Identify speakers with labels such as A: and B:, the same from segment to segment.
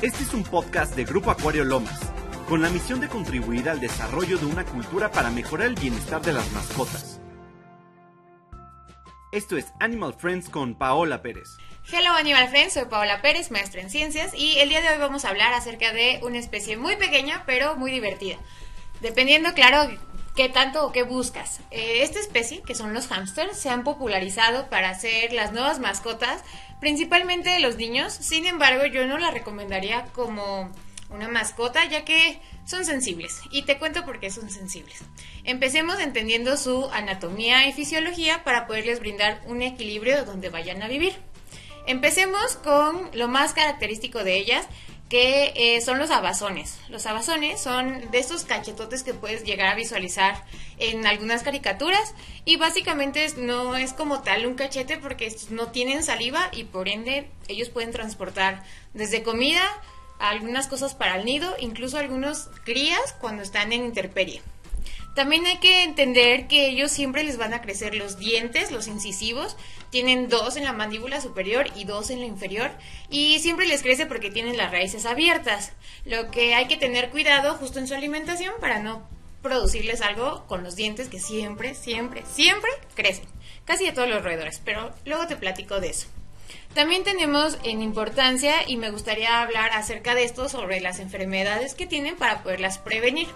A: Este es un podcast de Grupo Acuario Lomas, con la misión de contribuir al desarrollo de una cultura para mejorar el bienestar de las mascotas. Esto es Animal Friends con Paola Pérez.
B: Hello Animal Friends, soy Paola Pérez, maestra en ciencias, y el día de hoy vamos a hablar acerca de una especie muy pequeña, pero muy divertida. Dependiendo, claro, qué tanto o qué buscas. Eh, esta especie, que son los hamsters, se han popularizado para ser las nuevas mascotas, principalmente de los niños. Sin embargo, yo no la recomendaría como una mascota, ya que son sensibles. Y te cuento por qué son sensibles. Empecemos entendiendo su anatomía y fisiología para poderles brindar un equilibrio donde vayan a vivir. Empecemos con lo más característico de ellas, que eh, son los abazones. Los abazones son de estos cachetotes que puedes llegar a visualizar en algunas caricaturas y básicamente no es como tal un cachete porque no tienen saliva y por ende ellos pueden transportar desde comida a algunas cosas para el nido, incluso algunos crías cuando están en interperie. También hay que entender que ellos siempre les van a crecer los dientes, los incisivos. Tienen dos en la mandíbula superior y dos en la inferior. Y siempre les crece porque tienen las raíces abiertas. Lo que hay que tener cuidado justo en su alimentación para no producirles algo con los dientes que siempre, siempre, siempre crecen. Casi de todos los roedores. Pero luego te platico de eso. También tenemos en importancia y me gustaría hablar acerca de esto sobre las enfermedades que tienen para poderlas prevenir.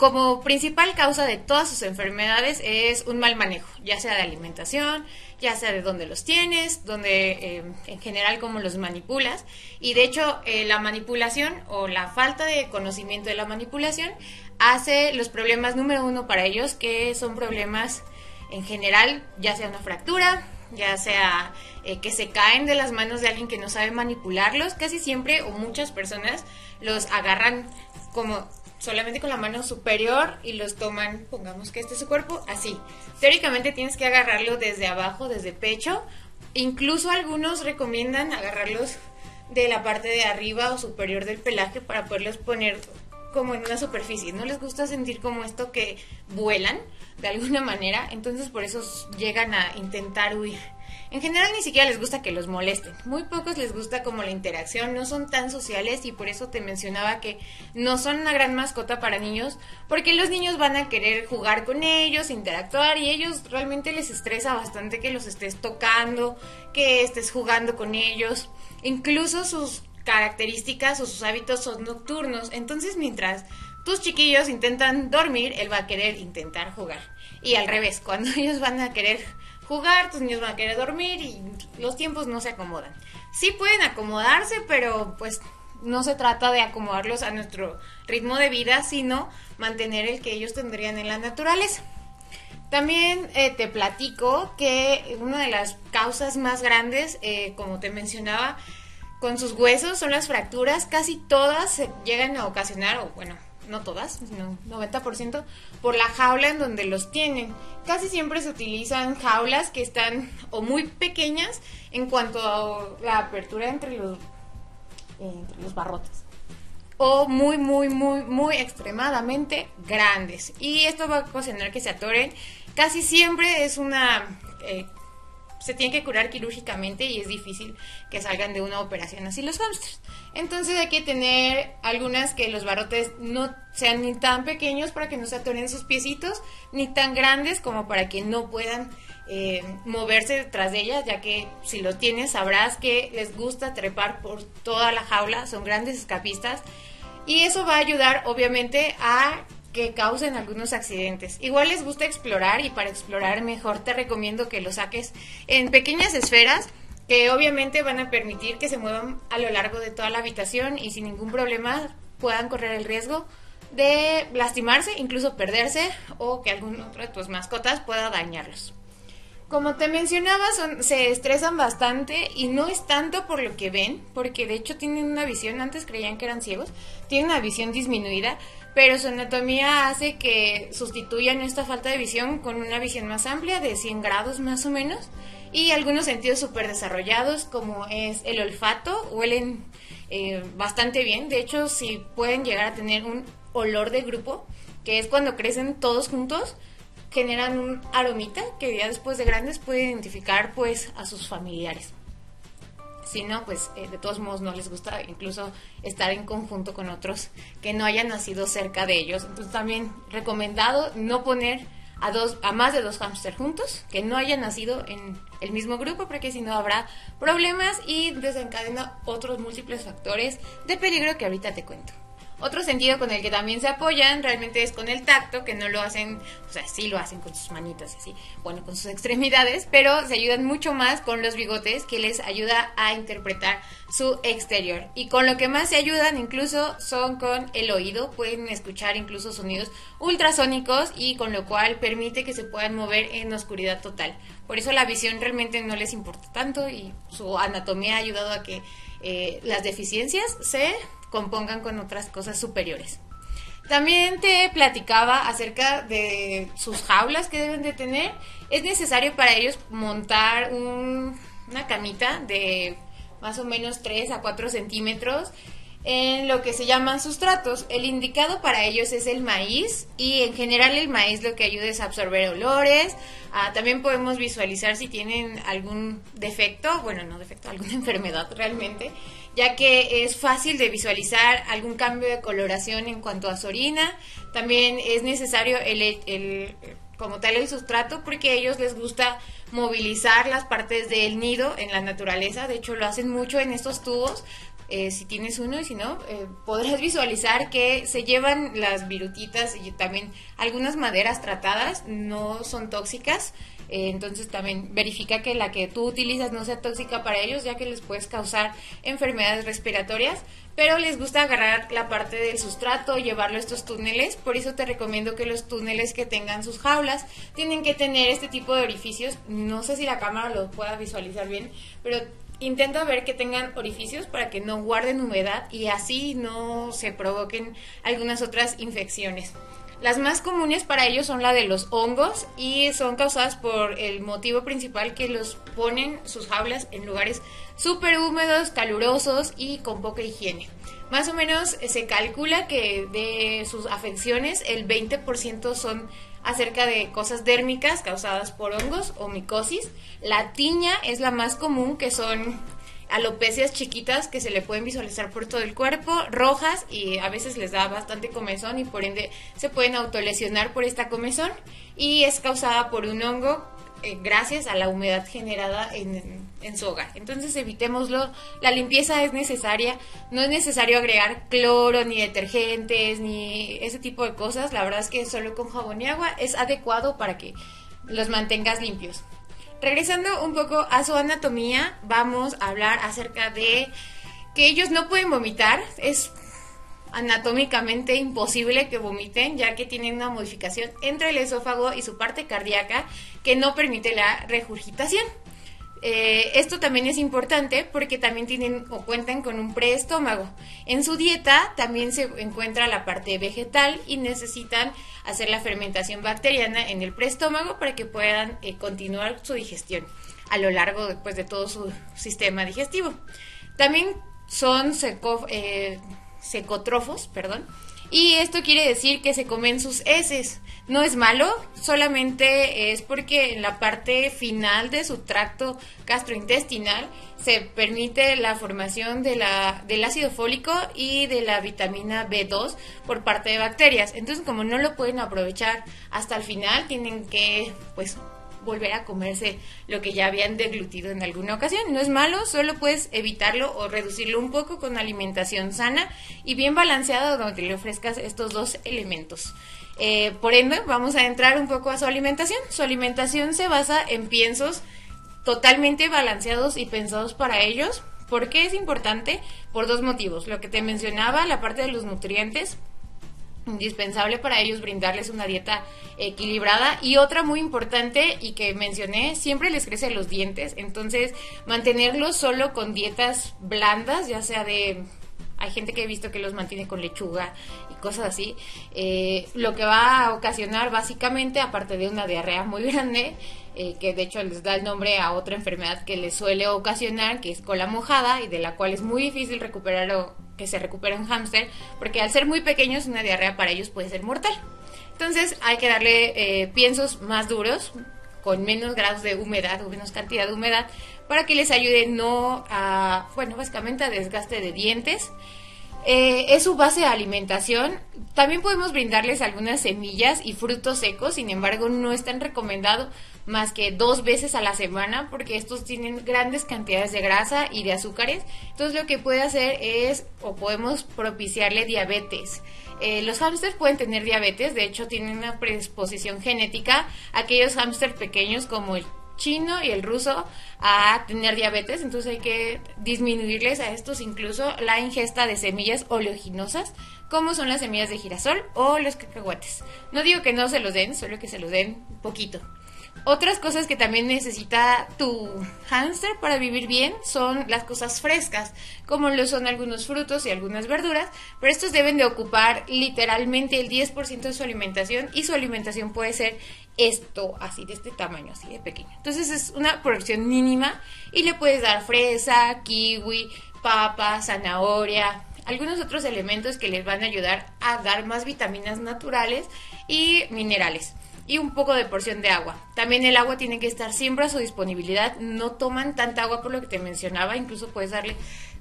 B: Como principal causa de todas sus enfermedades es un mal manejo, ya sea de alimentación, ya sea de dónde los tienes, donde eh, en general cómo los manipulas. Y de hecho eh, la manipulación o la falta de conocimiento de la manipulación hace los problemas número uno para ellos, que son problemas en general, ya sea una fractura, ya sea eh, que se caen de las manos de alguien que no sabe manipularlos, casi siempre o muchas personas los agarran como solamente con la mano superior y los toman, pongamos que este es su cuerpo, así. Teóricamente tienes que agarrarlo desde abajo, desde pecho. Incluso algunos recomiendan agarrarlos de la parte de arriba o superior del pelaje para poderlos poner como en una superficie. No les gusta sentir como esto que vuelan de alguna manera, entonces por eso llegan a intentar huir. En general ni siquiera les gusta que los molesten. Muy pocos les gusta como la interacción, no son tan sociales y por eso te mencionaba que no son una gran mascota para niños, porque los niños van a querer jugar con ellos, interactuar y ellos realmente les estresa bastante que los estés tocando, que estés jugando con ellos. Incluso sus características o sus hábitos son nocturnos, entonces mientras tus chiquillos intentan dormir, él va a querer intentar jugar. Y al revés, cuando ellos van a querer jugar, tus niños van a querer dormir y los tiempos no se acomodan. Sí pueden acomodarse, pero pues no se trata de acomodarlos a nuestro ritmo de vida, sino mantener el que ellos tendrían en la naturaleza. También eh, te platico que una de las causas más grandes, eh, como te mencionaba, con sus huesos son las fracturas. Casi todas se llegan a ocasionar, o bueno, no todas, sino 90%, por la jaula en donde los tienen. Casi siempre se utilizan jaulas que están o muy pequeñas en cuanto a la apertura entre los, entre los barrotes. O muy, muy, muy, muy extremadamente grandes. Y esto va a ocasionar que se atoren. Casi siempre es una eh, se tienen que curar quirúrgicamente y es difícil que salgan de una operación así los hamsters. Entonces hay que tener algunas que los barrotes no sean ni tan pequeños para que no se atoren sus piecitos, ni tan grandes como para que no puedan eh, moverse detrás de ellas, ya que si lo tienes sabrás que les gusta trepar por toda la jaula, son grandes escapistas. Y eso va a ayudar obviamente a que causen algunos accidentes. Igual les gusta explorar y para explorar mejor te recomiendo que lo saques en pequeñas esferas que obviamente van a permitir que se muevan a lo largo de toda la habitación y sin ningún problema puedan correr el riesgo de lastimarse, incluso perderse o que algún otro de tus mascotas pueda dañarlos. Como te mencionaba, se estresan bastante y no es tanto por lo que ven, porque de hecho tienen una visión, antes creían que eran ciegos, tienen una visión disminuida, pero su anatomía hace que sustituyan esta falta de visión con una visión más amplia de 100 grados más o menos y algunos sentidos súper desarrollados como es el olfato, huelen eh, bastante bien, de hecho si pueden llegar a tener un olor de grupo, que es cuando crecen todos juntos, generan un aromita que ya después de grandes puede identificar pues a sus familiares. si no, pues eh, de todos modos no les gusta incluso estar en conjunto con otros que no hayan nacido cerca de ellos. Entonces también recomendado no poner a, dos, a más de dos hámster juntos, que no hayan nacido en el mismo grupo, porque si no habrá problemas y desencadena otros múltiples factores de peligro que ahorita te cuento. Otro sentido con el que también se apoyan realmente es con el tacto, que no lo hacen, o sea, sí lo hacen con sus manitas así, bueno, con sus extremidades, pero se ayudan mucho más con los bigotes, que les ayuda a interpretar su exterior. Y con lo que más se ayudan incluso son con el oído, pueden escuchar incluso sonidos ultrasónicos y con lo cual permite que se puedan mover en oscuridad total. Por eso la visión realmente no les importa tanto y su anatomía ha ayudado a que eh, las deficiencias se compongan con otras cosas superiores. También te platicaba acerca de sus jaulas que deben de tener. Es necesario para ellos montar una camita de más o menos 3 a 4 centímetros en lo que se llaman sustratos. El indicado para ellos es el maíz y en general el maíz lo que ayuda es a absorber olores. Ah, también podemos visualizar si tienen algún defecto, bueno, no defecto, alguna enfermedad realmente, ya que es fácil de visualizar algún cambio de coloración en cuanto a su orina. También es necesario el, como tal el sustrato porque a ellos les gusta movilizar las partes del nido en la naturaleza, de hecho lo hacen mucho en estos tubos eh, si tienes uno y si no, eh, podrás visualizar que se llevan las virutitas y también algunas maderas tratadas no son tóxicas. Eh, entonces también verifica que la que tú utilizas no sea tóxica para ellos, ya que les puedes causar enfermedades respiratorias. Pero les gusta agarrar la parte del sustrato, llevarlo a estos túneles. Por eso te recomiendo que los túneles que tengan sus jaulas tienen que tener este tipo de orificios. No sé si la cámara lo pueda visualizar bien, pero intenta ver que tengan orificios para que no guarden humedad y así no se provoquen algunas otras infecciones. Las más comunes para ellos son la de los hongos y son causadas por el motivo principal que los ponen sus jaulas en lugares súper húmedos, calurosos y con poca higiene. Más o menos se calcula que de sus afecciones el 20% son acerca de cosas dérmicas causadas por hongos o micosis. La tiña es la más común, que son alopecias chiquitas que se le pueden visualizar por todo el cuerpo, rojas y a veces les da bastante comezón y por ende se pueden autolesionar por esta comezón y es causada por un hongo eh, gracias a la humedad generada en, en, su hogar. Entonces evitémoslo, la limpieza es necesaria, no es necesario agregar cloro ni detergentes ni ese tipo de cosas, la verdad es que solo con jabón y agua es adecuado para que los mantengas limpios. Regresando un poco a su anatomía, vamos a hablar acerca de que ellos no pueden vomitar, es anatómicamente imposible que vomiten, ya que tienen una modificación entre el esófago y su parte cardíaca que no permite la regurgitación. Eh, esto también es importante porque también tienen o cuentan con un preestómago. En su dieta también se encuentra la parte vegetal y necesitan hacer la fermentación bacteriana en el preestómago para que puedan eh, continuar su digestión a lo largo después de todo su sistema digestivo. También son eh, secotrofos, perdón. Y esto quiere decir que se comen sus heces. No es malo, solamente es porque en la parte final de su tracto gastrointestinal se permite la formación de la, del ácido fólico y de la vitamina B2 por parte de bacterias. Entonces, como no lo pueden aprovechar hasta el final, tienen que pues volver a comerse lo que ya habían deglutido en alguna ocasión. No es malo, solo puedes evitarlo o reducirlo un poco con alimentación sana y bien balanceada donde le ofrezcas estos dos elementos. Eh, por ende, vamos a entrar un poco a su alimentación. Su alimentación se basa en piensos totalmente balanceados y pensados para ellos. ¿Por qué es importante? Por dos motivos. Lo que te mencionaba, la parte de los nutrientes, indispensable para ellos brindarles una dieta equilibrada. Y otra muy importante y que mencioné, siempre les crecen los dientes, entonces mantenerlos solo con dietas blandas, ya sea de hay gente que he visto que los mantiene con lechuga y cosas así, eh, lo que va a ocasionar básicamente, aparte de una diarrea muy grande, eh, que de hecho les da el nombre a otra enfermedad que les suele ocasionar, que es cola mojada y de la cual es muy difícil recuperar o que se recupere un hámster, porque al ser muy pequeños una diarrea para ellos puede ser mortal. Entonces hay que darle eh, piensos más duros, con menos grados de humedad o menos cantidad de humedad, para que les ayude no a, bueno, básicamente a desgaste de dientes. Eh, es su base de alimentación. También podemos brindarles algunas semillas y frutos secos, sin embargo no es tan recomendado más que dos veces a la semana porque estos tienen grandes cantidades de grasa y de azúcares. Entonces lo que puede hacer es o podemos propiciarle diabetes. Eh, los hámsters pueden tener diabetes, de hecho tienen una predisposición genética. Aquellos hámsters pequeños como el chino y el ruso a tener diabetes, entonces hay que disminuirles a estos incluso la ingesta de semillas oleaginosas, como son las semillas de girasol o los cacahuates. No digo que no se los den, solo que se los den poquito. Otras cosas que también necesita tu hámster para vivir bien son las cosas frescas, como lo son algunos frutos y algunas verduras, pero estos deben de ocupar literalmente el 10% de su alimentación y su alimentación puede ser esto, así de este tamaño, así de pequeño. Entonces es una porción mínima y le puedes dar fresa, kiwi, papa, zanahoria, algunos otros elementos que les van a ayudar a dar más vitaminas naturales y minerales y un poco de porción de agua. También el agua tiene que estar siempre a su disponibilidad. No toman tanta agua por lo que te mencionaba, incluso puedes darle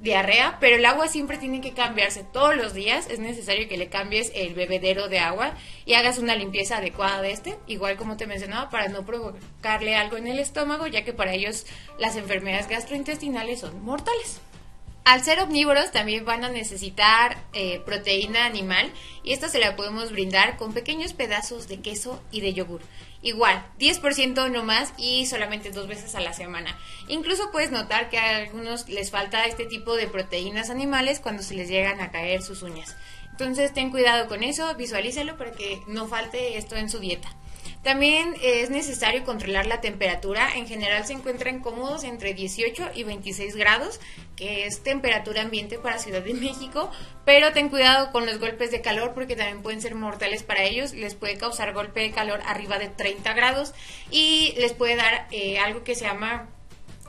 B: diarrea, pero el agua siempre tiene que cambiarse todos los días. Es necesario que le cambies el bebedero de agua y hagas una limpieza adecuada de este, igual como te mencionaba, para no provocarle algo en el estómago, ya que para ellos las enfermedades gastrointestinales son mortales. Al ser omnívoros también van a necesitar eh, proteína animal y esta se la podemos brindar con pequeños pedazos de queso y de yogur. Igual, 10% no más y solamente dos veces a la semana. Incluso puedes notar que a algunos les falta este tipo de proteínas animales cuando se les llegan a caer sus uñas. Entonces ten cuidado con eso, visualízalo para que no falte esto en su dieta. También es necesario controlar la temperatura. En general se encuentran cómodos entre 18 y 26 grados, que es temperatura ambiente para Ciudad de México, pero ten cuidado con los golpes de calor porque también pueden ser mortales para ellos. Les puede causar golpe de calor arriba de 30 grados y les puede dar eh, algo que se llama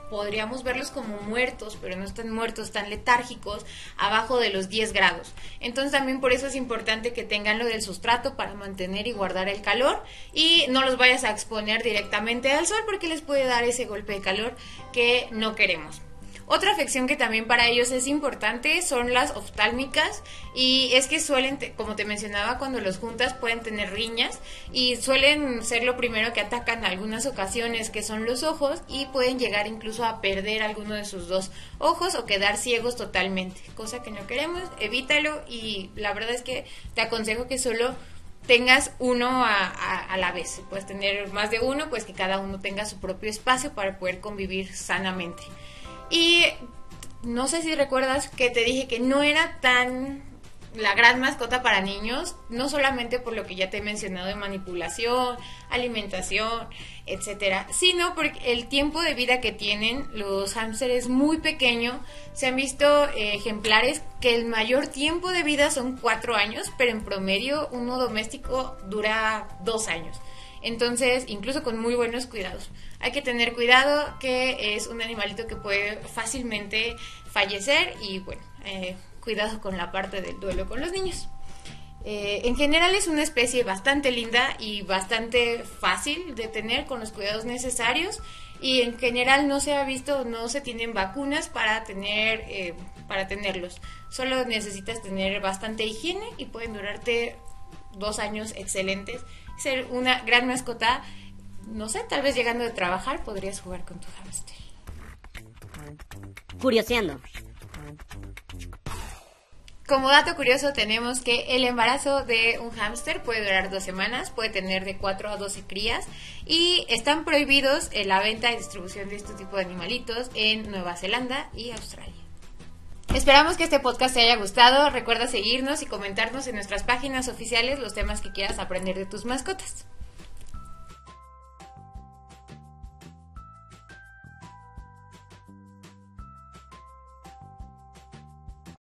B: podríamos verlos como muertos, pero no están muertos, están letárgicos, abajo de los 10 grados. Entonces también por eso es importante que tengan lo del sustrato para mantener y guardar el calor y no los vayas a exponer directamente al sol porque les puede dar ese golpe de calor que no queremos. Otra afección que también para ellos es importante son las oftálmicas y es que suelen, como te mencionaba, cuando los juntas pueden tener riñas y suelen ser lo primero que atacan en algunas ocasiones, que son los ojos y pueden llegar incluso a perder alguno de sus dos ojos o quedar ciegos totalmente, cosa que no queremos, evítalo y la verdad es que te aconsejo que solo tengas uno a, a, la vez. Puedes tener más de uno, pues que cada uno tenga su propio espacio para poder convivir sanamente. Y no sé si recuerdas que te dije que no era tan la gran mascota para niños, no solamente por lo que ya te he mencionado de manipulación, alimentación, etcétera, sino porque el tiempo de vida que tienen los hámsters es muy pequeño. Se han visto eh, ejemplares que el mayor tiempo de vida son cuatro años, pero en promedio uno doméstico dura dos años. Entonces, incluso con muy buenos cuidados. Hay que tener cuidado que es un animalito que puede fácilmente fallecer y bueno, eh, cuidado con la parte del duelo con los niños. Eh, en general es una especie bastante linda y bastante fácil de tener con los cuidados necesarios y en general no se ha visto, no se tienen vacunas para tener, eh, para tenerlos. Solo necesitas tener bastante higiene y pueden durarte dos años excelentes ser una gran mascota. No sé, tal vez llegando de trabajar podrías jugar con tu hámster.
C: Curioseando.
B: Como dato curioso tenemos que el embarazo de un hámster puede durar dos semanas, puede tener de 4 a 12 crías y están prohibidos la venta y distribución de este tipo de animalitos en Nueva Zelanda y Australia. Esperamos que este podcast te haya gustado. Recuerda seguirnos y comentarnos en nuestras páginas oficiales los temas que quieras aprender de tus mascotas.